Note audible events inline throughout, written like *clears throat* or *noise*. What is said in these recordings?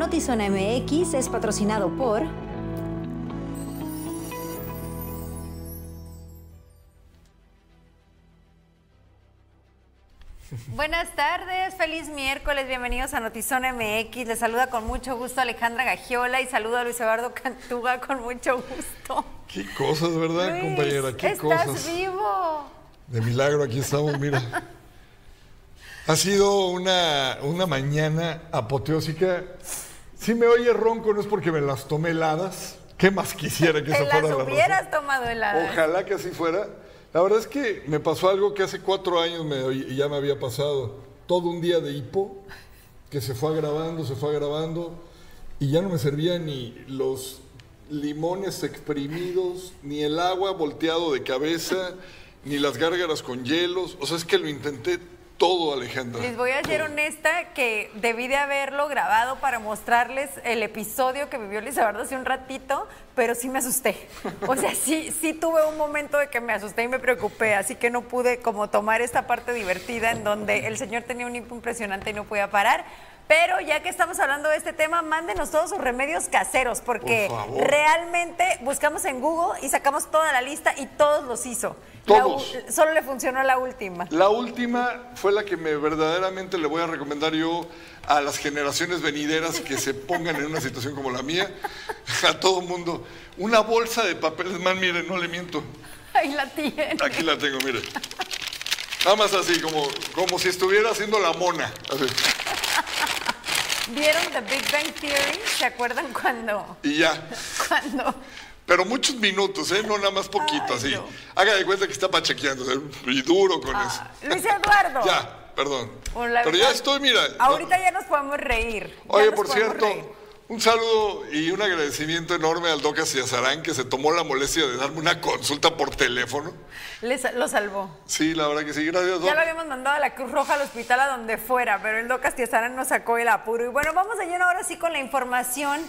Notizona MX es patrocinado por... Buenas tardes, feliz miércoles, bienvenidos a Notizona MX. Les saluda con mucho gusto Alejandra Gagiola y saludo a Luis Eduardo Cantuga con mucho gusto. Qué cosas, ¿verdad, Luis, compañera? Qué estás cosas. vivo. De milagro, aquí estamos, mira. Ha sido una, una mañana apoteósica. Si me oye ronco, no es porque me las tomé heladas. ¿Qué más quisiera que *laughs* eso fuera las la hubieras tomado heladas. Ojalá que así fuera. La verdad es que me pasó algo que hace cuatro años me, y ya me había pasado. Todo un día de hipo, que se fue agravando, se fue agravando, y ya no me servían ni los limones exprimidos, ni el agua volteado de cabeza, ni las gárgaras con hielos. O sea, es que lo intenté todo, Alejandra. Les voy a ser honesta que debí de haberlo grabado para mostrarles el episodio que vivió Luis Eduardo hace un ratito, pero sí me asusté. O sea, sí, sí tuve un momento de que me asusté y me preocupé, así que no pude como tomar esta parte divertida en donde el señor tenía un impresionante y no podía parar. Pero ya que estamos hablando de este tema, mándenos todos sus remedios caseros, porque Por realmente buscamos en Google y sacamos toda la lista y todos los hizo. La Todos. solo le funcionó la última. La última fue la que me verdaderamente le voy a recomendar yo a las generaciones venideras que se pongan en una situación como la mía, *laughs* a todo mundo. Una bolsa de papel, man, miren, no le miento. Ahí la tiene. Aquí la tengo, mire. Nada más así, como, como si estuviera haciendo la mona. Así. ¿Vieron The Big Bang Theory? ¿Se acuerdan *laughs* cuando? Y ya. Cuando. Pero muchos minutos, ¿eh? No nada más poquito, Ay, así. no. Haga de cuenta que está pachequeando, y duro con eso. Luis *laughs* Eduardo. Ya, perdón. Pero ya estoy, mira. Ahorita ya nos podemos reír. Oye, por cierto, reír. Un saludo y un agradecimiento enorme al Docas Yazarán que se tomó la molestia de darme una consulta por teléfono. Les- lo salvó. Sí, la verdad que sí, gracias, Doc. Ya lo habíamos mandado a la Cruz Roja al hospital a donde fuera, pero el Doc Castiazarán nos sacó el apuro. Y bueno, vamos de lleno ahora sí con la información.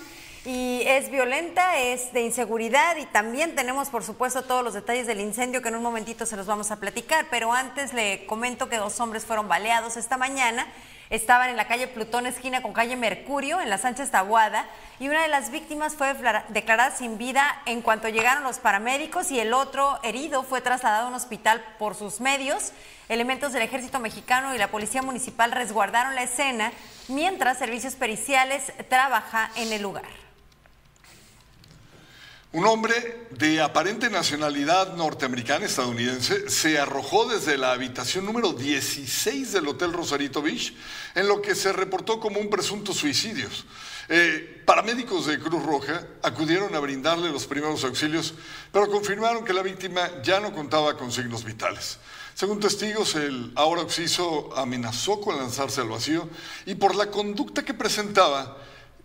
Y es violenta, es de inseguridad y también tenemos, por supuesto, todos los detalles del incendio que en un momentito se los vamos a platicar. Pero antes le comento que dos hombres fueron baleados esta mañana. Estaban en la calle Plutón, esquina con calle Mercurio, en la Sánchez Tabuada, y una de las víctimas fue declarada sin vida en cuanto llegaron los paramédicos y el otro herido fue trasladado a un hospital por sus medios. Elementos del ejército mexicano y la policía municipal resguardaron la escena, mientras servicios periciales trabaja en el lugar. Un hombre de aparente nacionalidad norteamericana estadounidense se arrojó desde la habitación número 16 del Hotel Rosarito Beach, en lo que se reportó como un presunto suicidio. Eh, paramédicos de Cruz Roja acudieron a brindarle los primeros auxilios, pero confirmaron que la víctima ya no contaba con signos vitales. Según testigos, el ahora occiso amenazó con lanzarse al vacío y por la conducta que presentaba,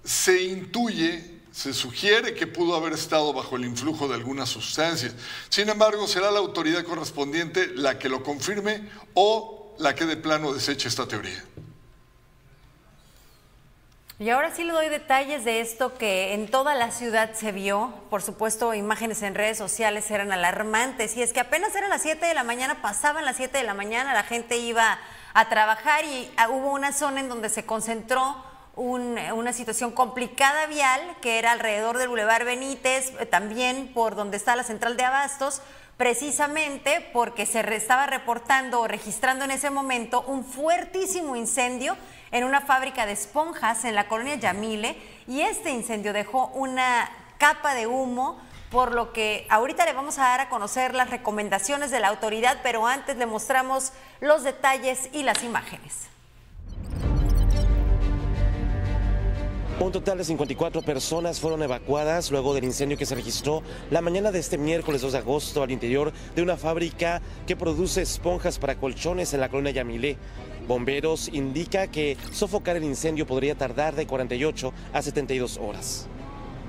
se intuye se sugiere que pudo haber estado bajo el influjo de alguna sustancia. Sin embargo, será la autoridad correspondiente la que lo confirme o la que de plano deseche esta teoría. Y ahora sí le doy detalles de esto que en toda la ciudad se vio. Por supuesto, imágenes en redes sociales eran alarmantes. Y es que apenas eran las 7 de la mañana, pasaban las 7 de la mañana, la gente iba a trabajar y ah, hubo una zona en donde se concentró un- una situación complicada vial, que era alrededor del Boulevard Benítez, eh, también por donde está la central de abastos, precisamente porque se estaba reportando o registrando en ese momento un fuertísimo incendio en una fábrica de esponjas en la colonia Yamile y este incendio dejó una capa de humo por lo que ahorita le vamos a dar a conocer las recomendaciones de la autoridad, pero antes le mostramos los detalles y las imágenes. Un total de 54 personas fueron evacuadas luego del incendio que se registró la mañana de este miércoles 2 de agosto al interior de una fábrica que produce esponjas para colchones en la colonia Yamilé. Bomberos indica que sofocar el incendio podría tardar de 48 a 72 horas.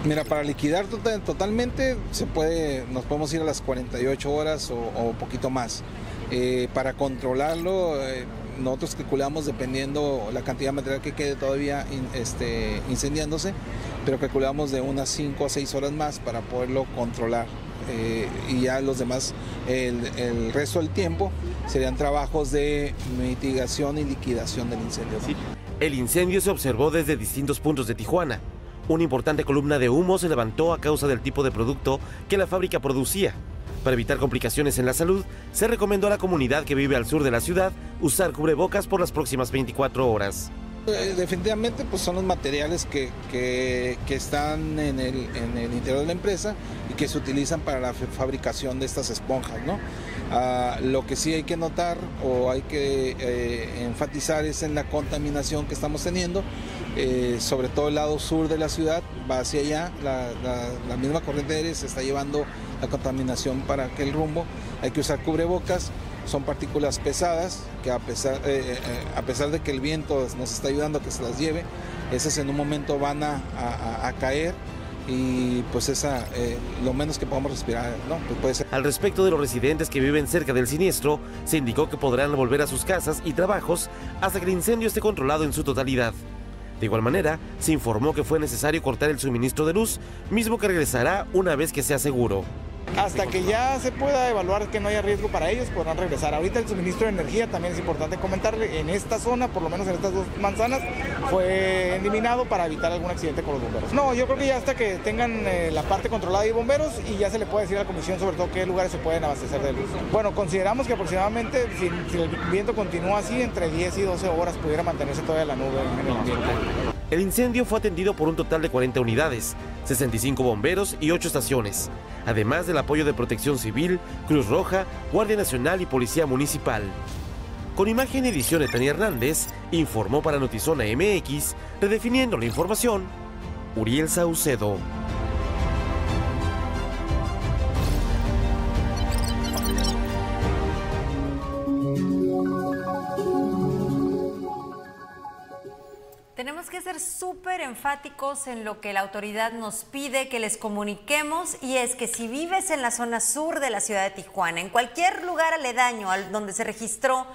Mira, para liquidar tota- totalmente se puede, nos podemos ir a las 48 horas o, poquito más. Eh, para controlarlo, eh, nosotros calculamos dependiendo la cantidad de material que quede todavía in- este, incendiándose, pero calculamos de unas 5 a 6 horas más para poderlo controlar. Eh, y ya los demás, el, el resto del tiempo serían trabajos de mitigación y liquidación del incendio. ¿no? El incendio se observó desde distintos puntos de Tijuana. Una importante columna de humo se levantó a causa del tipo de producto que la fábrica producía. Para evitar complicaciones en la salud, se recomendó a la comunidad que vive al sur de la ciudad usar cubrebocas por las próximas 24 horas. Eh, definitivamente pues son los materiales que, que, están en el, en el, interior de la empresa y que se utilizan para la fabricación de estas esponjas. ¿no? Ah, lo que sí hay que notar o hay que eh, enfatizar es en la contaminación que estamos teniendo, eh, sobre todo el lado sur de la ciudad, va hacia allá, la, misma corriente se está llevando la contaminación para aquel rumbo, hay que usar cubrebocas son partículas pesadas que a pesar, eh, eh, eh, a pesar de que el viento nos está ayudando a que se las lleve, esas en un momento van a, caer y pues esa lo menos que podamos respirar, ¿no? Pues puede ser. Al respecto de los residentes que viven cerca del siniestro, se indicó que podrán volver a sus casas y trabajos hasta que el incendio esté controlado en su totalidad. De igual manera, se informó que fue necesario cortar el suministro de luz, mismo que regresará una vez que sea seguro. Hasta que ya se pueda evaluar que no haya riesgo para ellos, podrán regresar. Ahorita el suministro de energía también es importante comentarle. En esta zona, por lo menos en estas dos manzanas, fue eliminado para evitar algún accidente con los bomberos. No, yo creo que ya hasta que tengan eh, la parte controlada de bomberos y ya se le puede decir a la comisión sobre todo qué lugares se pueden abastecer de luz. Bueno, consideramos que aproximadamente, si, el viento continúa así, entre 10 y 12 horas pudiera mantenerse todavía la nube en el ambiente. El incendio fue atendido por un total de 40 unidades, 65 bomberos y 8 estaciones, además del apoyo de Protección Civil, Cruz Roja, Guardia Nacional y Policía Municipal. Con imagen y edición de Tania Hernández, informó para Notizona MX, redefiniendo la información, Uriel Saucedo. Tenemos que ser súper enfáticos en lo que la autoridad nos pide que les comuniquemos y es que si vives en la zona sur de la ciudad de Tijuana, en cualquier lugar aledaño al donde se registró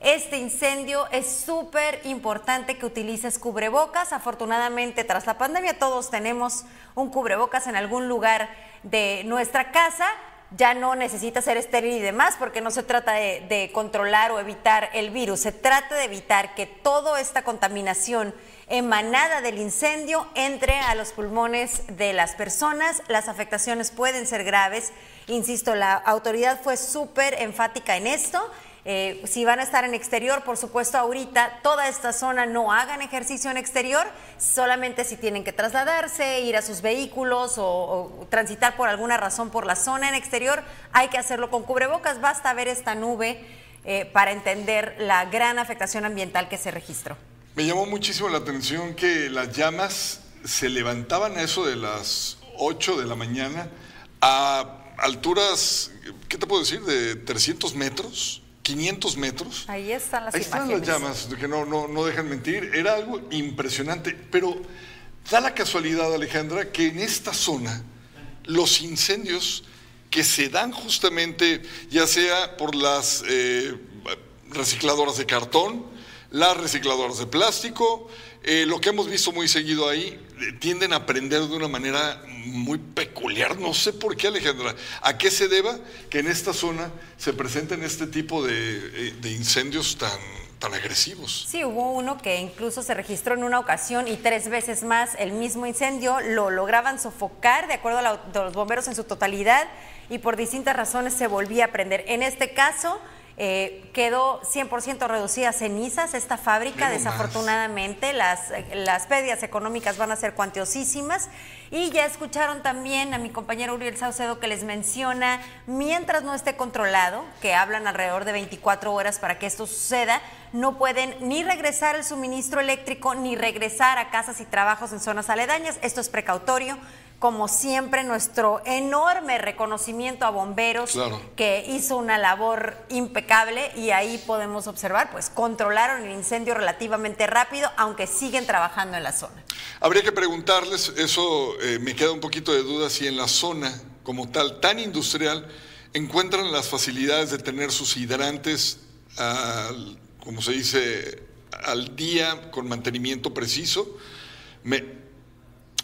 este incendio, es súper importante que utilices cubrebocas. Afortunadamente, tras la pandemia todos tenemos un cubrebocas en algún lugar de nuestra casa ya no necesita ser estéril y demás, porque no se trata de, de, controlar o evitar el virus, se trata de evitar que toda esta contaminación emanada del incendio entre a los pulmones de las personas. Las afectaciones pueden ser graves. Insisto, la autoridad fue súper enfática en esto. Eh, si van a estar en exterior, por supuesto, ahorita toda esta zona no hagan ejercicio en exterior, solamente si tienen que trasladarse, ir a sus vehículos o, transitar por alguna razón por la zona en exterior, hay que hacerlo con cubrebocas. Basta ver esta nube eh, para entender la gran afectación ambiental que se registró. Me llamó muchísimo la atención que las llamas se levantaban a eso de las 8 de la mañana a alturas, ¿qué te puedo decir? De 300 metros. 500 metros. Ahí están las Ahí están las llamas, que no, no, no dejan mentir. Era algo impresionante, pero da la casualidad, Alejandra, que en esta zona los incendios que se dan justamente, ya sea por las eh, recicladoras de cartón, las recicladoras de plástico, eh, lo que hemos visto muy seguido ahí, eh, tienden a aprender de una manera muy peculiar. No sé por qué, Alejandra. ¿A qué se deba que en esta zona se presenten este tipo de, eh, de incendios tan, tan agresivos? Sí, hubo uno que incluso se registró en una ocasión y tres veces más el mismo incendio lo lograban sofocar, de acuerdo a los bomberos en su totalidad, y por distintas razones se volvía a prender. En este caso eh, quedó 100% reducida a cenizas esta fábrica, desafortunadamente. Las, las pérdidas económicas van a ser cuantiosísimas. Y ya escucharon también a mi compañero Uriel Saucedo que les menciona, mientras no esté controlado, que hablan alrededor de 24 horas para que esto suceda, no pueden ni regresar el suministro eléctrico ni regresar a casas y trabajos en zonas aledañas. Esto es precautorio como siempre, nuestro enorme reconocimiento a bomberos que hizo una labor impecable y ahí podemos observar, pues controlaron el incendio relativamente rápido, aunque siguen trabajando en la zona. Habría que preguntarles, eso eh, me queda un poquito de duda, si en la zona como tal, tan industrial, encuentran las facilidades de tener sus hidrantes, como se dice, al día, con mantenimiento preciso. Me,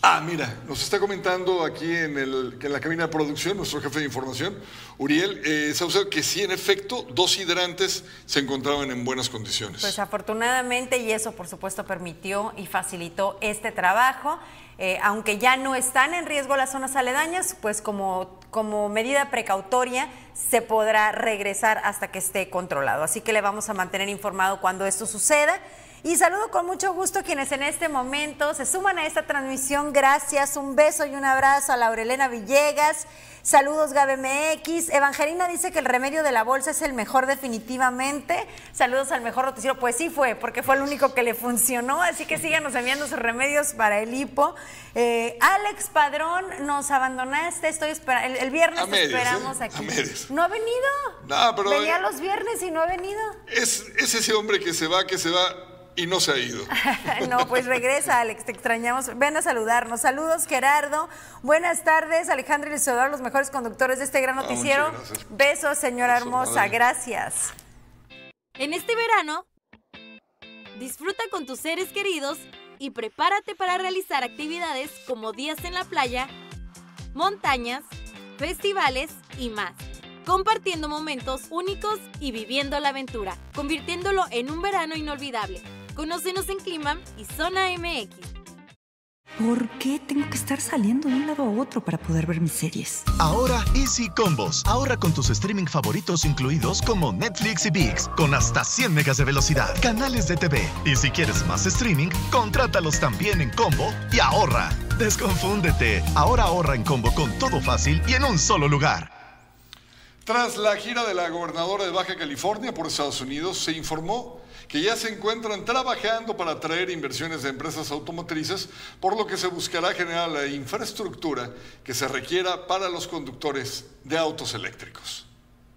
Ah, mira, nos está comentando aquí en, el, en la cabina de producción nuestro jefe de información, Uriel eh, Saucedo, que sí, en efecto, dos hidrantes se encontraban en buenas condiciones. Pues afortunadamente, y eso por supuesto permitió y facilitó este trabajo. Eh, aunque ya no están en riesgo las zonas aledañas, pues como, como medida precautoria se podrá regresar hasta que esté controlado. Así que le vamos a mantener informado cuando esto suceda. Y saludo con mucho gusto quienes en este momento se suman a esta transmisión. Gracias, un beso y un abrazo a Laurelena Villegas. Saludos GabMX. Evangelina dice que el remedio de la bolsa es el mejor definitivamente. Saludos al mejor noticiero. Pues sí fue, porque fue el único que le funcionó. Así que síganos enviando sus remedios para el hipo. Eh, Alex Padrón, nos abandonaste. Estoy esperando. El, viernes te esperamos ¿eh? aquí. A ¿No ha venido? No, pero Venía eh, los viernes y no ha venido. Es, es ese hombre que se va, que se va y no se ha ido. *laughs* no, pues regresa, Alex, te extrañamos. Ven a saludarnos. Saludos, Gerardo. Buenas tardes, Alejandro y Isidoro, los mejores conductores de este gran Ah, noticiero. Besos, señora Besos, hermosa. madre. Gracias. En este verano, disfruta con tus seres queridos y prepárate para realizar actividades como días en la playa, montañas, festivales y más. Compartiendo momentos únicos y viviendo la aventura, convirtiéndolo en un verano inolvidable. Conócenos en Clima y Zona MX. ¿Por qué tengo que estar saliendo de un lado a otro para poder ver mis series? Ahora Easy Combos. Ahorra con tus streaming favoritos incluidos como Netflix y VIX con hasta 100 megas de velocidad, canales de TV. Y si quieres más streaming, contrátalos también en combo y ahorra. Desconfúndete. Ahora ahorra en combo con todo fácil y en un solo lugar. Tras la gira de la gobernadora de Baja California por Estados Unidos, se informó que ya se encuentran trabajando para atraer inversiones de empresas automotrices, por lo que se buscará generar la infraestructura que se requiera para los conductores de autos eléctricos.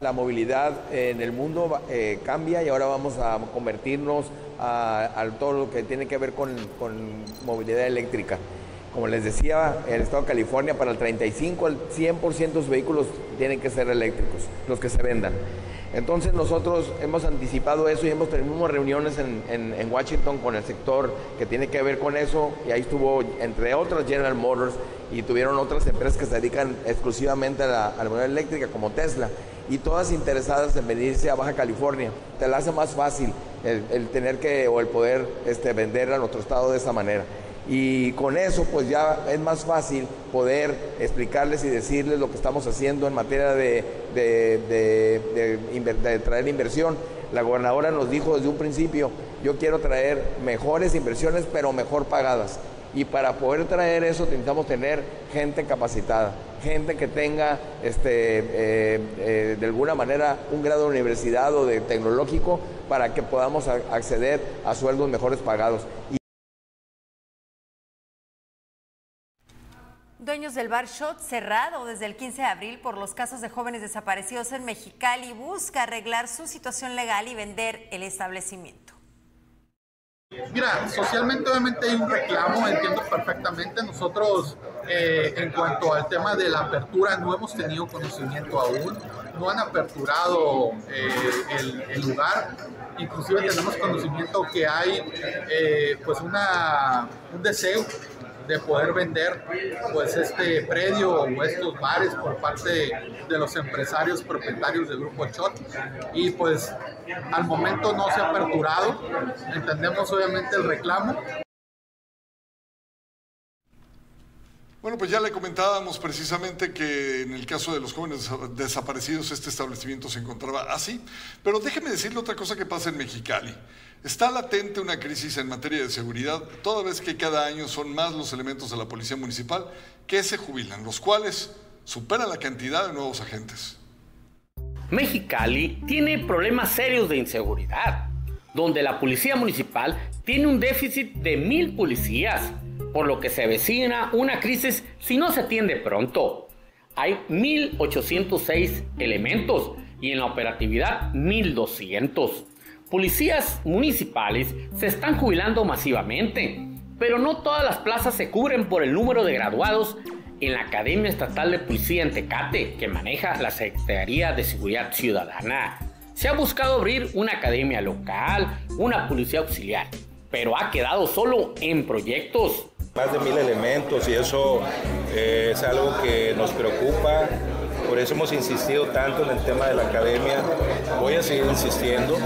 La movilidad en el mundo eh, cambia y ahora vamos a convertirnos a, todo lo que tiene que ver con, con movilidad eléctrica. Como les decía, el Estado de California para el 35 al 100% de sus vehículos tienen que ser eléctricos, los que se vendan. Entonces nosotros hemos anticipado eso y hemos tenido reuniones en, en, Washington con el sector que tiene que ver con eso y ahí estuvo entre otras General Motors y tuvieron otras empresas que se dedican exclusivamente a la, a eléctrica como Tesla y todas interesadas en venirse a Baja California. Te la hace más fácil el, el tener que o el poder este, vender a nuestro estado de esa manera. Y con eso pues ya es más fácil poder explicarles y decirles lo que estamos haciendo en materia de, traer inversión. La gobernadora nos dijo desde un principio, yo quiero traer mejores inversiones pero mejor pagadas. Y para poder traer eso necesitamos tener gente capacitada, gente que tenga este, eh, eh, de alguna manera un grado de universidad o de tecnológico para que podamos acceder a sueldos mejores pagados. Dueños del bar Shot, cerrado desde el 15 de abril por los casos de jóvenes desaparecidos en Mexicali, busca arreglar su situación legal y vender el establecimiento. Mira, socialmente obviamente hay un reclamo, entiendo perfectamente. Nosotros eh, en cuanto al tema de la apertura no hemos tenido conocimiento aún, no han aperturado eh, el, lugar. Inclusive tenemos conocimiento que hay eh, pues una, un deseo de poder vender pues este predio o estos bares por parte de los empresarios propietarios del grupo Shot. Y pues al momento no se ha aperturado. Entendemos obviamente el reclamo. Bueno, pues ya le comentábamos precisamente que en el caso de los jóvenes desaparecidos este establecimiento se encontraba así, pero déjeme decirle otra cosa que pasa en Mexicali. Está latente una crisis en materia de seguridad, toda vez que cada año son más los elementos de la Policía Municipal que se jubilan, los cuales superan la cantidad de nuevos agentes. Mexicali tiene problemas serios de inseguridad, donde la Policía Municipal tiene un déficit de mil policías, por lo que se avecina una crisis si no se atiende pronto. Hay 1.806 elementos y en la operatividad 1.200. Policías municipales se están jubilando masivamente, pero no todas las plazas se cubren por el número de graduados en la Academia Estatal de Policía en Tecate, que maneja la Secretaría de Seguridad Ciudadana. Se ha buscado abrir una academia local, una policía auxiliar, pero ha quedado solo en proyectos. Más de mil elementos y eso eh, es algo que nos preocupa. Por eso hemos insistido tanto en el tema de la academia. Voy a seguir insistiendo.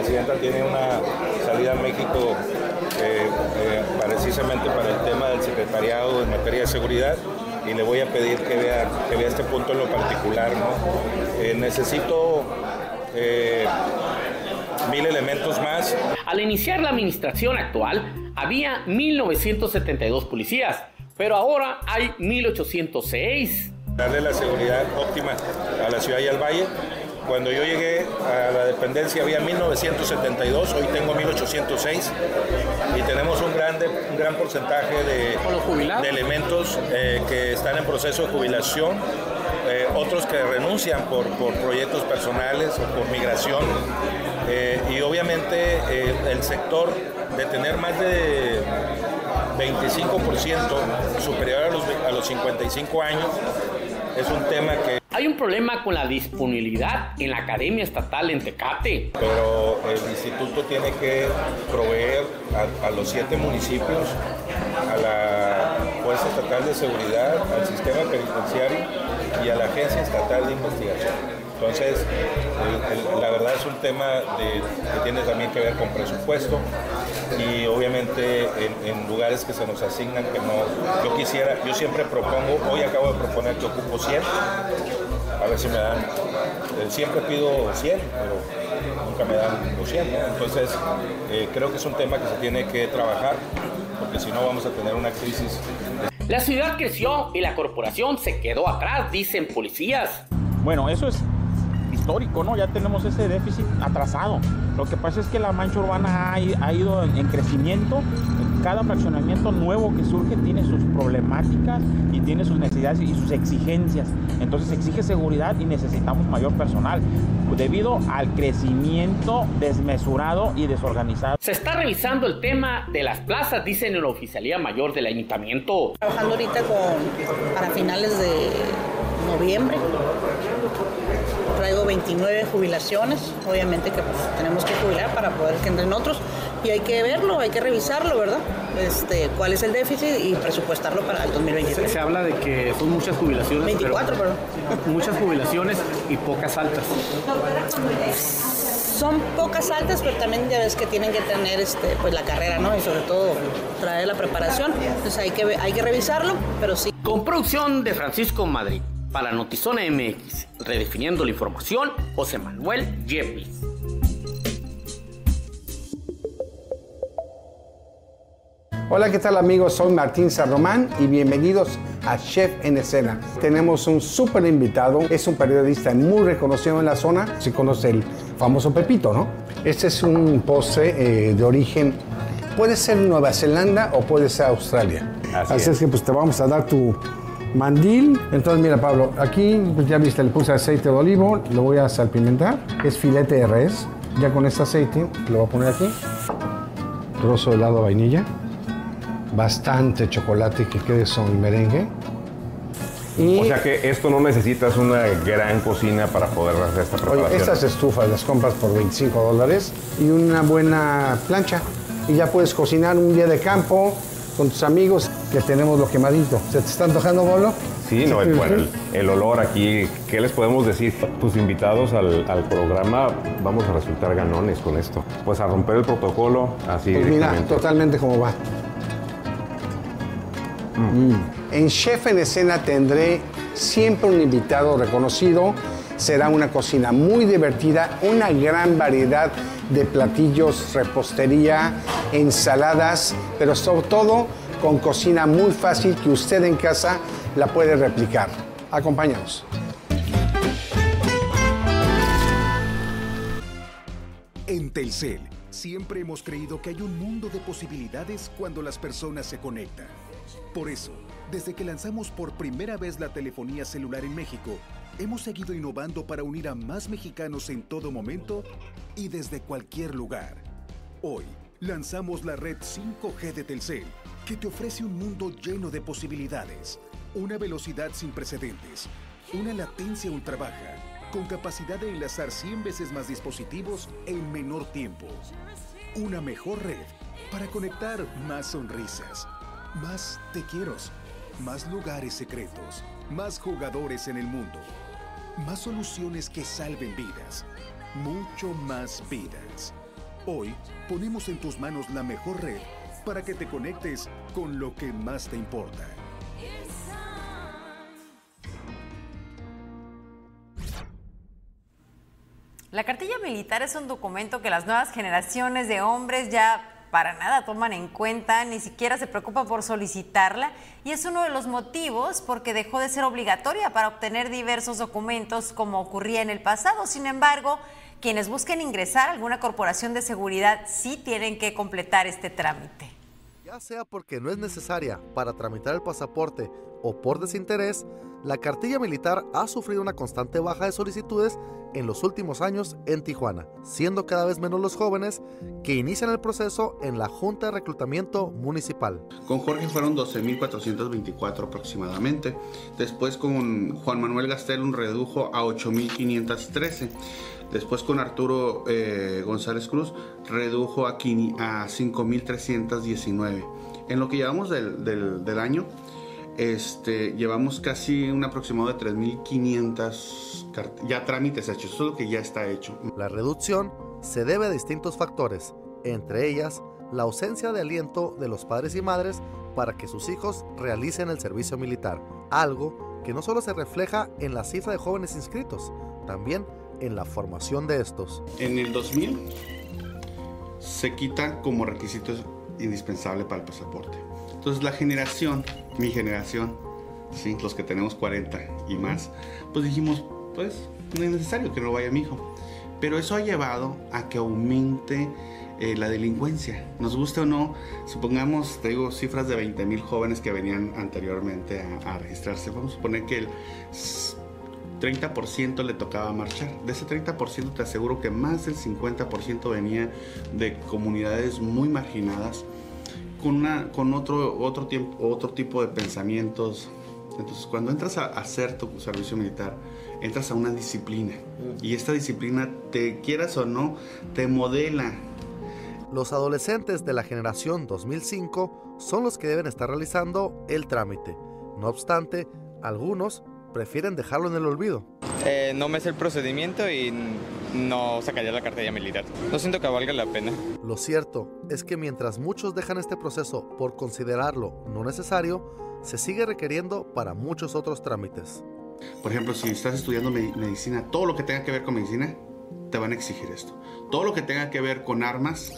Eh, presidenta tiene una salida a México eh, precisamente para el tema del secretariado en materia de seguridad y le voy a pedir que vea, que vea este punto en lo particular. ¿no? necesito mil elementos más. Al iniciar la administración actual, había 1.972 policías, pero ahora hay 1.806. Darle la seguridad óptima a la ciudad y al valle. Cuando yo llegué a la dependencia había 1972, hoy tengo 1806 y tenemos un, grande, un gran porcentaje de, de elementos eh, que están en proceso de jubilación eh, otros que renuncian por, por, proyectos personales o por migración. Eh, y obviamente el sector de tener más de 25% superior a los, a los 55 años es un tema que... Hay un problema con la disponibilidad en la Academia Estatal en Tecate. Pero el instituto tiene que proveer a, a los siete municipios, a la Fuerza Estatal de Seguridad, al sistema penitenciario y a la Agencia Estatal de Investigación. Entonces, la verdad es un tema de, que tiene también que ver con presupuesto y obviamente en, lugares que se nos asignan que no, yo quisiera, yo siempre propongo, hoy acabo de proponer que ocupo 100, a ver si me dan, eh, siempre pido 100, pero nunca me dan 200, entonces eh, creo que es un tema que se tiene que trabajar porque si no vamos a tener una crisis. La ciudad creció y la corporación se quedó atrás, dicen policías. Bueno, eso es histórico, ¿no? Ya tenemos ese déficit atrasado. Lo que pasa es que la mancha urbana ha, ido en, crecimiento. Cada fraccionamiento nuevo que surge tiene sus problemáticas y tiene sus necesidades y sus exigencias. Entonces exige seguridad y necesitamos mayor personal debido al crecimiento desmesurado y desorganizado. Se está revisando el tema de las plazas, dicen en la Oficialía Mayor del Ayuntamiento. Trabajando ahorita con, para finales de noviembre 29 jubilaciones, obviamente que pues, tenemos que jubilar para poder que entren otros y hay que verlo, hay que revisarlo, ¿verdad? Este, cuál es el déficit y presupuestarlo para el 2023. Se, habla de que son muchas jubilaciones. 24, pero, Muchas jubilaciones y pocas altas. Son pocas altas, pero también ya ves que tienen que tener este, pues la carrera, ¿no? Y sobre todo traer la preparación. Entonces hay que, hay que revisarlo, pero sí. Con producción de Francisco Madrid. Para Notizona MX, redefiniendo la información, José Manuel Yepis. Hola, ¿qué tal amigos? Soy Martín Sarromán y bienvenidos a Chef en Escena. Tenemos un súper invitado, es un periodista muy reconocido en la zona, se conoce el famoso Pepito, ¿no? Este es un postre eh, de origen, puede ser Nueva Zelanda o puede ser Australia. Así, es. que pues te vamos a dar tu mandil. Entonces, mira, Pablo, aquí pues, ya viste, le puse aceite de olivo, lo voy a salpimentar. Es filete de res. Ya con este aceite lo voy a poner aquí. Trozo de helado de vainilla. Bastante chocolate que quede son merengue. o sea que esto no necesitas una gran cocina para poder hacer esta preparación. Oye, estas estufas las compras por 25 dólares y una buena plancha. Y ya puedes cocinar un día de campo, con tus amigos que tenemos lo quemadito. ¿Se te está antojando, Bolo? Sí, no, el, el, olor aquí, ¿qué les podemos decir? Tus invitados al, programa vamos a resultar ganones con esto. Pues a romper el protocolo así pues mira, totalmente como va. Mm. En Chef en Escena tendré siempre un invitado reconocido. Será una cocina muy divertida, una gran variedad de platillos, repostería, ensaladas, pero sobre todo con cocina muy fácil que usted en casa la puede replicar. Acompáñanos. En Telcel, siempre hemos creído que hay un mundo de posibilidades cuando las personas se conectan. Por eso, desde que lanzamos por primera vez la telefonía celular en México, hemos seguido innovando para unir a más mexicanos en todo momento y desde cualquier lugar. Hoy, lanzamos la red 5G de Telcel, que te ofrece un mundo lleno de posibilidades, una velocidad sin precedentes, una latencia ultra baja, con capacidad de enlazar 100 veces más dispositivos en menor tiempo. Una mejor red para conectar más sonrisas, más te quiero, más lugares secretos, más jugadores en el mundo, más soluciones que salven vidas, mucho más vidas. Hoy ponemos en tus manos la mejor red para que te conectes con lo que más te importa. La cartilla militar es un documento que las nuevas generaciones de hombres ya para nada toman en cuenta, ni siquiera se preocupan por solicitarla y es uno de los motivos porque dejó de ser obligatoria para obtener diversos documentos como ocurría en el pasado. Sin embargo, quienes busquen ingresar a alguna corporación de seguridad sí tienen que completar este trámite. Ya sea porque no es necesaria para tramitar el pasaporte o por desinterés, la cartilla militar ha sufrido una constante baja de solicitudes en los últimos años en Tijuana, siendo cada vez menos los jóvenes que inician el proceso en la Junta de Reclutamiento Municipal. Con Jorge fueron 12.424 aproximadamente. Después con Juan Manuel Gastelum redujo a 8.513. Después con Arturo eh, González Cruz redujo a, 5.319. En lo que llevamos del, del, año, este, llevamos casi un aproximado de 3.500 ya trámites hechos. Eso es lo que ya está hecho. La reducción se debe a distintos factores, entre ellas la ausencia de aliento de los padres y madres para que sus hijos realicen el servicio militar, algo que no solo se refleja en la cifra de jóvenes inscritos, también en la formación de estos. En el 2000 se quita como requisito indispensable para el pasaporte. Entonces la generación, mi generación, ¿sí? los que tenemos 40 y más, pues dijimos, pues no es necesario que no vaya mi hijo. Pero eso ha llevado a que aumente eh, la delincuencia. Nos guste o no, supongamos, te digo, cifras de 20 mil jóvenes que venían anteriormente a, a registrarse. Vamos a suponer que el 30% le tocaba marchar. De ese 30% te aseguro que más del 50% venía de comunidades muy marginadas, con, una, con otro, otro, tiempo, otro tipo de pensamientos. Entonces, cuando entras a hacer tu servicio militar, entras a una disciplina. Y esta disciplina, te quieras o no, te modela. Los adolescentes de la generación 2005 son los que deben estar realizando el trámite. No obstante, algunos prefieren dejarlo en el olvido. Eh, no me es el procedimiento y no sacaría la cartilla militar. No siento que valga la pena. Lo cierto es que mientras muchos dejan este proceso por considerarlo no necesario, se sigue requiriendo para muchos otros trámites. Por ejemplo, si estás estudiando medicina, todo lo que tenga que ver con medicina, te van a exigir esto. Todo lo que tenga que ver con armas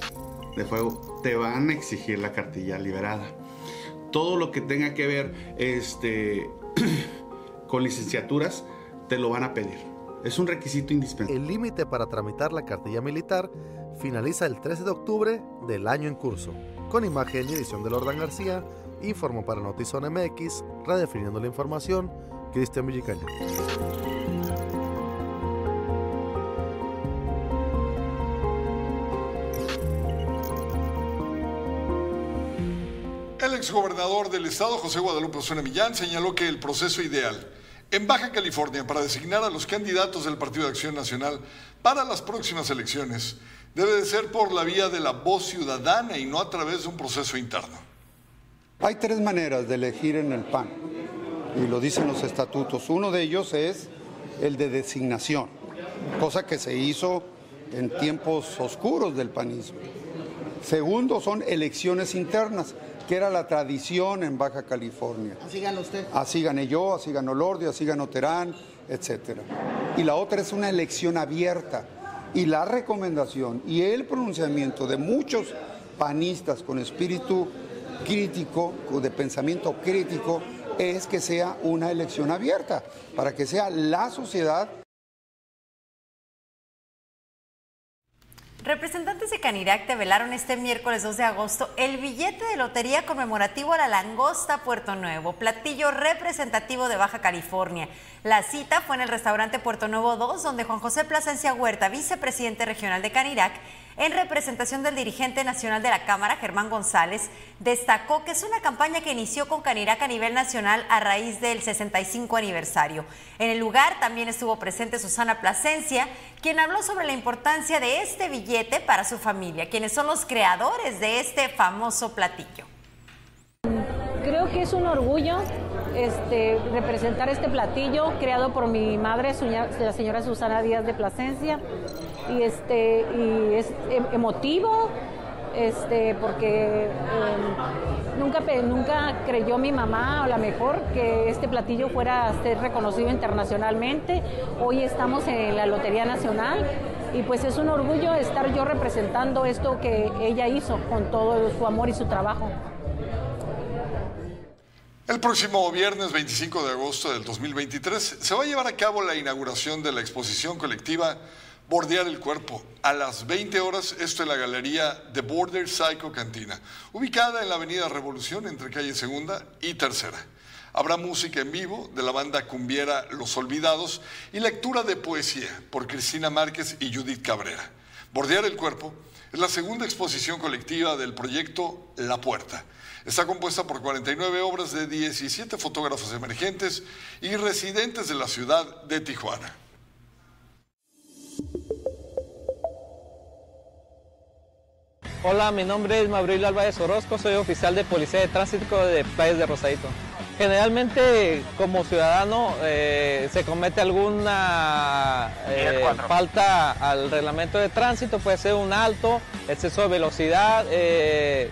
de fuego, te van a exigir la cartilla liberada. Todo lo que tenga que ver, este... *clears throat* con licenciaturas te lo van a pedir. Es un requisito indispensable. El límite para tramitar la cartilla militar finaliza el 13 de octubre del año en curso. Con imagen y edición de Lordan García, informó para Notizón MX, redefiniendo la información, Cristian Villicaña. El exgobernador del estado, José Guadalupe Osuna Millán, señaló que el proceso ideal en Baja California para designar a los candidatos del Partido de Acción Nacional para las próximas elecciones debe de ser por la vía de la voz ciudadana y no a través de un proceso interno. Hay tres maneras de elegir en el PAN y lo dicen los estatutos. Uno de ellos es el de designación, cosa que se hizo en tiempos oscuros del panismo. Segundo son elecciones internas que era la tradición en Baja California. Así ganó usted. Así gané yo, así ganó Lordio, así ganó Terán, etc. Y la otra es una elección abierta. Y la recomendación y el pronunciamiento de muchos panistas con espíritu crítico, de pensamiento crítico, es que sea una elección abierta, para que sea la sociedad Representantes de Canirac develaron este miércoles 2 de agosto el billete de lotería conmemorativo a la langosta Puerto Nuevo, platillo representativo de Baja California. La cita fue en el restaurante Puerto Nuevo 2, donde Juan José Plasencia Huerta, vicepresidente regional de Canirac, en representación del dirigente nacional de la Cámara, Germán González, destacó que es una campaña que inició con Canirac a nivel nacional a raíz del 65 aniversario. En el lugar también estuvo presente Susana Plasencia, quien habló sobre la importancia de este billete para su familia, quienes son los creadores de este famoso platillo. Creo que es un orgullo este, representar este platillo creado por mi madre, la señora Susana Díaz de Plasencia, y, este, y es em, emotivo, este, porque em, nunca, nunca creyó mi mamá, a lo mejor, que este platillo fuera a ser reconocido internacionalmente. Hoy estamos en la Lotería Nacional y pues es un orgullo estar yo representando esto que ella hizo con todo su amor y su trabajo. El próximo viernes 25 de agosto del 2023 se va a llevar a cabo la inauguración de la exposición colectiva Bordear el Cuerpo a las 20 horas, esto en la galería The Border Psycho Cantina, ubicada en la avenida Revolución entre calle Segunda y Tercera. Habrá música en vivo de la banda cumbiera Los Olvidados y lectura de poesía por Cristina Márquez y Judith Cabrera. Bordear el Cuerpo es la segunda exposición colectiva del proyecto La Puerta Está compuesta por 49 obras de 17 fotógrafos emergentes y residentes de la ciudad de Tijuana. Hola, mi nombre es Mabril Álvarez Orozco, soy oficial de Policía de Tránsito de Playas de Rosadito. Generalmente como ciudadano eh, se comete alguna eh, falta al reglamento de tránsito, puede ser un alto, exceso de velocidad, eh,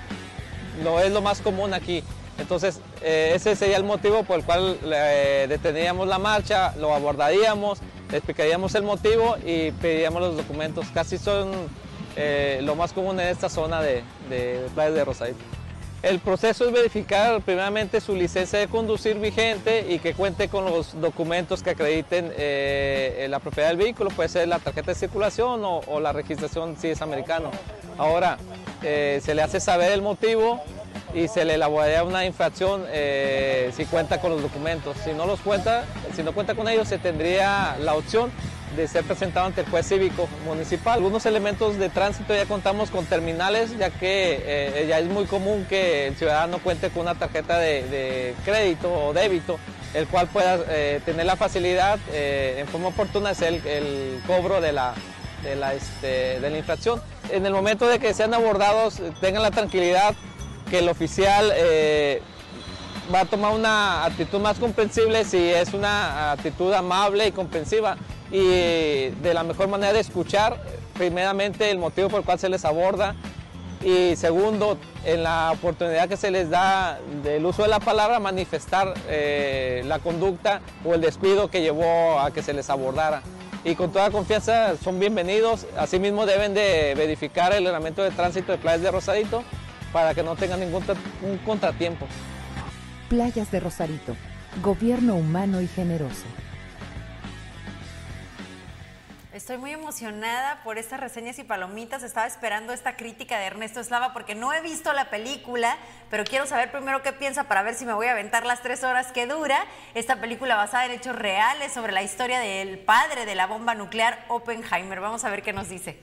no es lo más común aquí. Entonces, eh, ese sería el motivo por el cual eh, detendríamos la marcha, lo abordaríamos, explicaríamos el motivo y pediríamos los documentos. Casi son eh, lo más común en esta zona de, de de Rosadito. El proceso es verificar primeramente su licencia de conducir vigente y que cuente con los documentos que acrediten la propiedad del vehículo, puede ser la tarjeta de circulación o la registración si es americano. Ahora, eh, se le hace saber el motivo y se le elaboraría una infracción eh, si cuenta con los documentos. Si no los cuenta, si no cuenta con ellos, se tendría la opción de ser presentado ante el juez cívico municipal. Algunos elementos de tránsito ya contamos con terminales, ya que eh, ya es muy común que el ciudadano cuente con una tarjeta de, crédito o débito, el cual pueda tener la facilidad en forma oportuna de hacer el, cobro de la, de la, este, de la infracción en el momento de que sean abordados tengan la tranquilidad que el oficial eh, va a tomar una actitud más comprensible si es una actitud amable y comprensiva y de la mejor manera de escuchar primeramente el motivo por el cual se les aborda y segundo, en la oportunidad que se les da del uso de la palabra, manifestar eh, la conducta o el descuido que llevó a que se les abordara y con toda confianza son bienvenidos. Asimismo deben de verificar el reglamento de tránsito de Playas de Rosadito para que no tengan ningún contratiempo. Playas de Rosarito, gobierno humano y generoso. Estoy muy emocionada por estas reseñas y palomitas. Estaba esperando esta crítica de Ernesto Eslava porque no he visto la película, pero quiero saber primero qué piensa para ver si me voy a aventar las tres horas que dura. Esta película basada en hechos reales sobre la historia del padre de la bomba nuclear, Oppenheimer. Vamos a ver qué nos dice.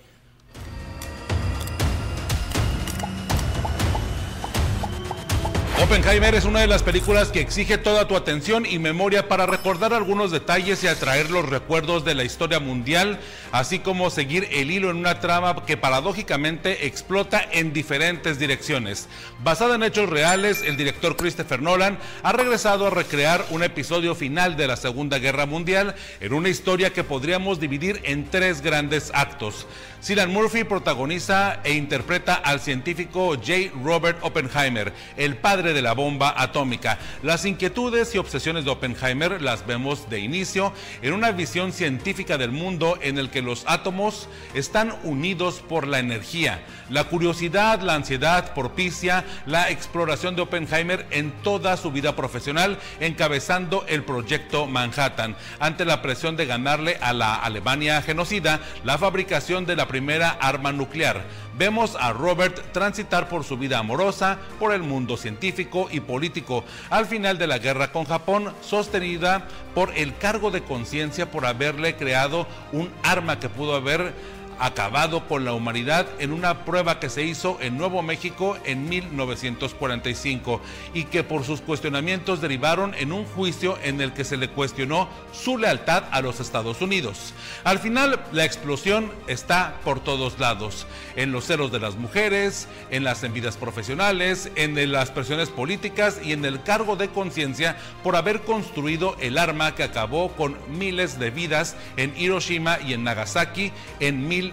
Oppenheimer es una de las películas que exige toda tu atención y memoria para recordar algunos detalles y atraer los recuerdos de la historia mundial, así como seguir el hilo en una trama que paradójicamente explota en diferentes direcciones. Basada en hechos reales, el director Christopher Nolan ha regresado a recrear un episodio final de la Segunda Guerra Mundial en una historia que podríamos dividir en tres grandes actos. Cillian Murphy protagoniza e interpreta al científico J. Robert Oppenheimer, el padre de la bomba atómica. Las inquietudes y obsesiones de Oppenheimer las vemos de inicio en una visión científica del mundo en el que los átomos están unidos por la energía. La curiosidad, la ansiedad propicia la exploración de Oppenheimer en toda su vida profesional, encabezando el proyecto Manhattan. Ante la presión de ganarle a la Alemania genocida, la fabricación de la primera arma nuclear. Vemos a Robert transitar por su vida amorosa, por el mundo científico y político, al final de la guerra con Japón, sostenida por el cargo de conciencia por haberle creado un arma que pudo haber acabado con la humanidad en una prueba que se hizo en Nuevo México en 1945 y que por sus cuestionamientos derivaron en un juicio en el que se le cuestionó su lealtad a los Estados Unidos. Al final, la explosión está por todos lados, en los celos de las mujeres, en las envidias profesionales, en las presiones políticas y en el cargo de conciencia por haber construido el arma que acabó con miles de vidas en Hiroshima y en Nagasaki en 1945.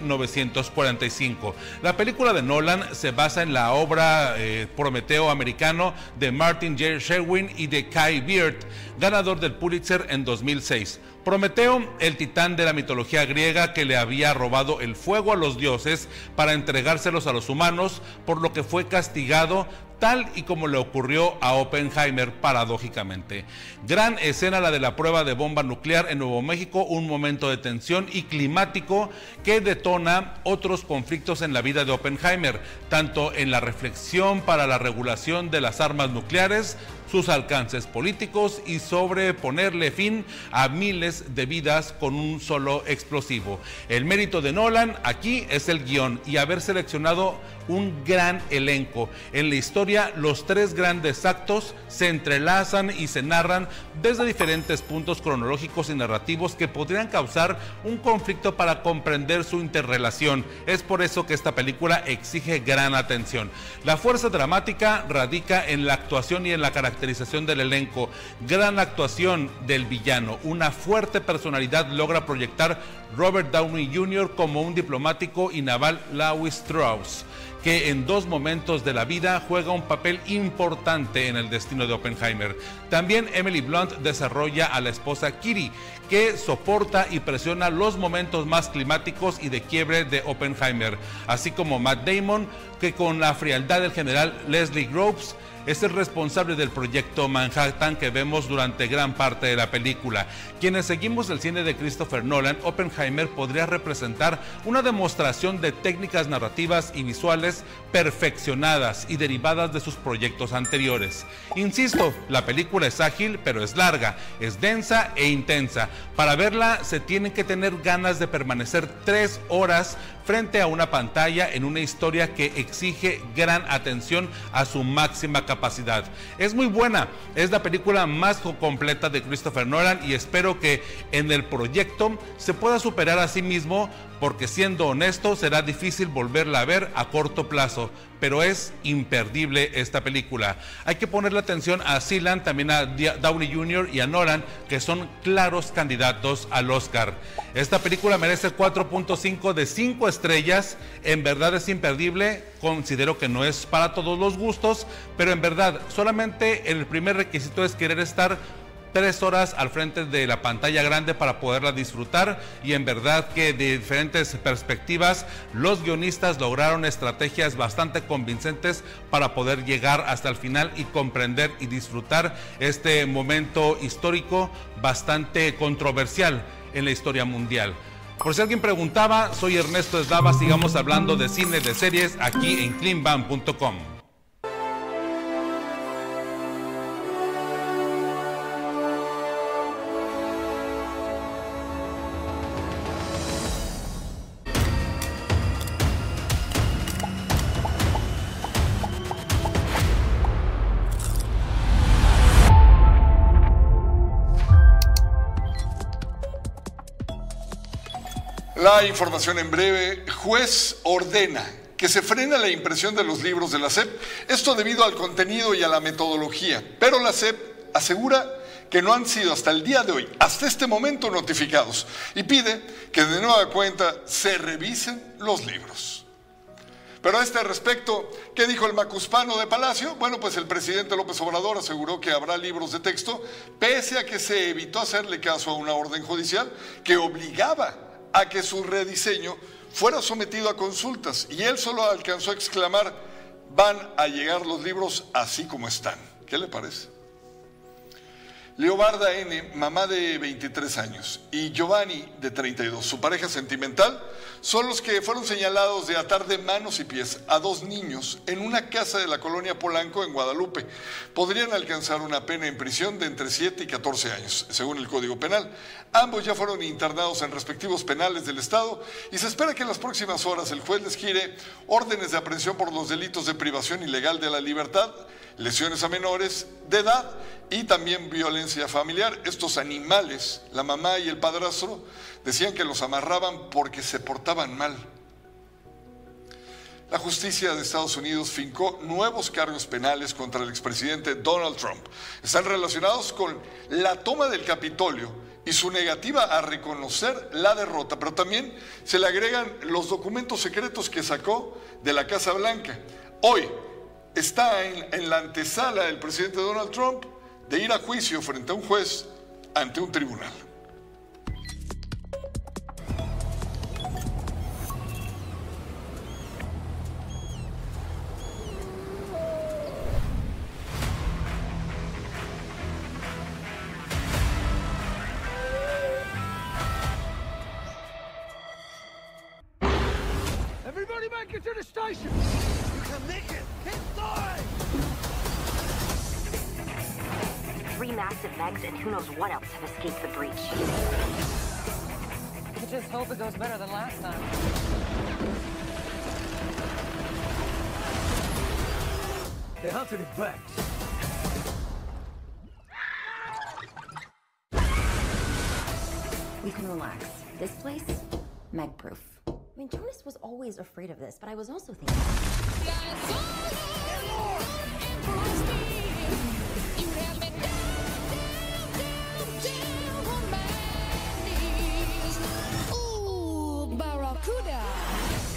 La película de Nolan se basa en la obra eh, Prometeo americano de Martin J. Sherwin y de Kai Beard, ganador del Pulitzer en 2006. Prometeo, el titán de la mitología griega que le había robado el fuego a los dioses para entregárselos a los humanos, por lo que fue castigado tal y como le ocurrió a Oppenheimer paradójicamente. Gran escena la de la prueba de bomba nuclear en Nuevo México, un momento de tensión y climático que detona otros conflictos en la vida de Oppenheimer, tanto en la reflexión para la regulación de las armas nucleares, sus alcances políticos y sobre ponerle fin a miles de vidas con un solo explosivo. El mérito de Nolan aquí es el guion y haber seleccionado un gran elenco. En la historia los tres grandes actos se entrelazan y se narran desde diferentes puntos cronológicos y narrativos que podrían causar un conflicto para comprender su interrelación. Es por eso que esta película exige gran atención. La fuerza dramática radica en la actuación y en la caracterización del elenco. Gran actuación del villano. Una fuerte personalidad logra proyectar Robert Downey Jr. como un diplomático y naval Louis Strauss que en dos momentos de la vida juega un papel importante en el destino de Oppenheimer. También Emily Blunt desarrolla a la esposa Kitty, que soporta y presiona los momentos más climáticos y de quiebre de Oppenheimer, así como Matt Damon, que con la frialdad del general Leslie Groves es el responsable del proyecto Manhattan que vemos durante gran parte de la película. Quienes seguimos el cine de Christopher Nolan, Oppenheimer podría representar una demostración de técnicas narrativas y visuales perfeccionadas y derivadas de sus proyectos anteriores. Insisto, la película es ágil, pero es larga, es densa e intensa. Para verla se tienen que tener ganas de permanecer tres horas frente a una pantalla en una historia que exige gran atención a su máxima capacidad. Es muy buena, es la película más completa de Christopher Nolan y espero que en el proyecto se pueda superar a sí mismo porque siendo honesto será difícil volverla a ver a corto plazo, pero es imperdible esta película. Hay que ponerle atención a Sealand, también a Downey Jr. y a Nolan, que son claros candidatos al Oscar. Esta película merece 4.5 de 5 estrellas, en verdad es imperdible, considero que no es para todos los gustos, pero en verdad solamente el primer requisito es querer estar tres horas al frente de la pantalla grande para poderla disfrutar y en verdad que de diferentes perspectivas los guionistas lograron estrategias bastante convincentes para poder llegar hasta el final y comprender y disfrutar este momento histórico bastante controversial en la historia mundial. Por si alguien preguntaba, soy Ernesto Eslava, sigamos hablando de cine, de series aquí en cleanbam.com. Información en breve, juez ordena que se frena la impresión de los libros de la SEP, esto debido al contenido y a la metodología, pero la SEP asegura que no han sido hasta el día de hoy, hasta este momento notificados, y pide que de nueva cuenta se revisen los libros. Pero a este respecto, ¿qué dijo el macuspano de Palacio? Bueno, pues el presidente López Obrador aseguró que habrá libros de texto, pese a que se evitó hacerle caso a una orden judicial que obligaba a que su rediseño fuera sometido a consultas y él solo alcanzó a exclamar, van a llegar los libros así como están. ¿Qué le parece? Leobarda N., mamá de 23 años, y Giovanni, de 32, su pareja sentimental, son los que fueron señalados de atar de manos y pies a dos niños en una casa de la colonia Polanco en Guadalupe. Podrían alcanzar una pena en prisión de entre 7 y 14 años, según el Código Penal. Ambos ya fueron internados en respectivos penales del Estado y se espera que en las próximas horas el juez les gire órdenes de aprehensión por los delitos de privación ilegal de la libertad, lesiones a menores de edad y también violencia familiar. Estos animales, la mamá y el padrastro, decían que los amarraban porque se portaban mal. La justicia de Estados Unidos fincó nuevos cargos penales contra el expresidente Donald Trump. Están relacionados con la toma del Capitolio y su negativa a reconocer la derrota, pero también se le agregan los documentos secretos que sacó de la Casa Blanca. Hoy está en, la antesala del presidente Donald Trump de ir a juicio frente a un juez ante un tribunal. Everybody make it to the station! You can make it! Inside! Three massive megs and who knows what else have escaped the breach. I just hope it goes better than last time. They hunted it back. We can relax. This place, Meg proof. I mean, Jonas was always afraid of this, but I was also thinking. Ooh, Barracuda.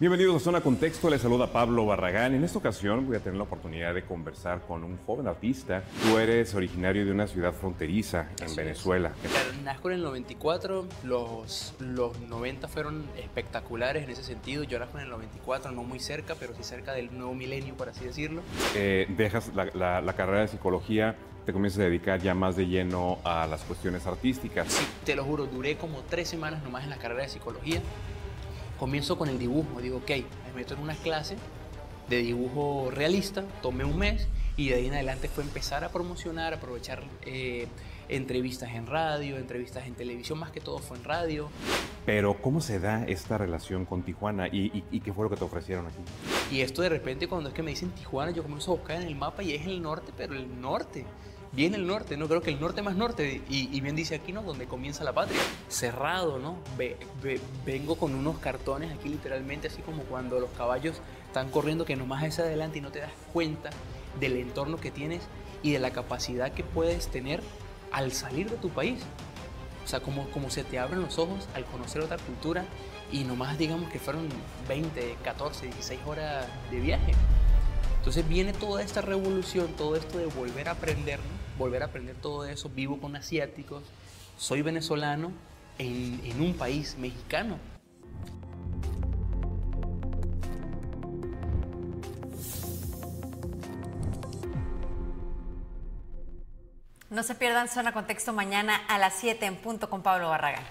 Bienvenidos a Zona Contexto, les saluda Pablo Barragán. En esta ocasión voy a tener la oportunidad de conversar con un joven artista. Tú eres originario de una ciudad fronteriza en Venezuela. Nazco en el 94, los, los 90 fueron espectaculares en ese sentido. Yo nazco en el 94, no muy cerca, pero sí cerca del nuevo milenio, por así decirlo. Eh, dejas la, la- la carrera de psicología, te comienzas a dedicar ya más de lleno a las cuestiones artísticas. Te lo juro, duré como tres semanas nomás en la carrera de psicología. Comienzo con el dibujo, digo, ok, me meto en una clase de dibujo realista, tomé un mes y de ahí en adelante fue empezar a promocionar, aprovechar eh, entrevistas en radio, entrevistas en televisión, más que todo fue en radio. Pero ¿cómo se da esta relación con Tijuana y, y- y qué fue lo que te ofrecieron aquí? Y esto de repente cuando es que me dicen Tijuana, yo comienzo a buscar en el mapa y es el norte, pero el norte. Bien el norte, ¿no? Creo que el norte más norte. Y, y bien dice aquí, ¿no? Donde comienza la patria. Cerrado, ¿no? Ve- ve- vengo con unos cartones aquí literalmente, así como cuando los caballos están corriendo, que nomás es adelante y no te das cuenta del entorno que tienes y de la capacidad que puedes tener al salir de tu país. O sea, como, como se te abren los ojos al conocer otra cultura y nomás digamos que fueron 20, 14, 16 horas de viaje. Entonces viene toda esta revolución, todo esto de volver a aprender, ¿no? Volver a aprender todo eso. Vivo con asiáticos, soy venezolano en, un país mexicano. No se pierdan Zona Contexto mañana a las 7 en punto con Pablo Barragán.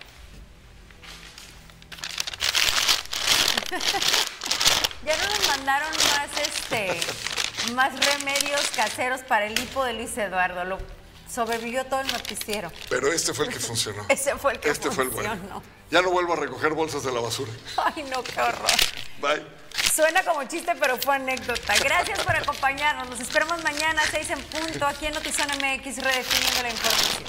*laughs* ya no nos mandaron más este más remedios caseros para el hipo de Luis Eduardo. Lo sobrevivió todo el noticiero. Pero este fue el que funcionó. *laughs* Ese fue el que Este fue el funcionó. bueno. Ya no vuelvo a recoger bolsas de la basura. Ay, no, qué horror. Bye. Suena como chiste, pero fue anécdota. Gracias por acompañarnos. Nos esperamos mañana a 6 en punto aquí en Notizón MX, redefiniendo la información.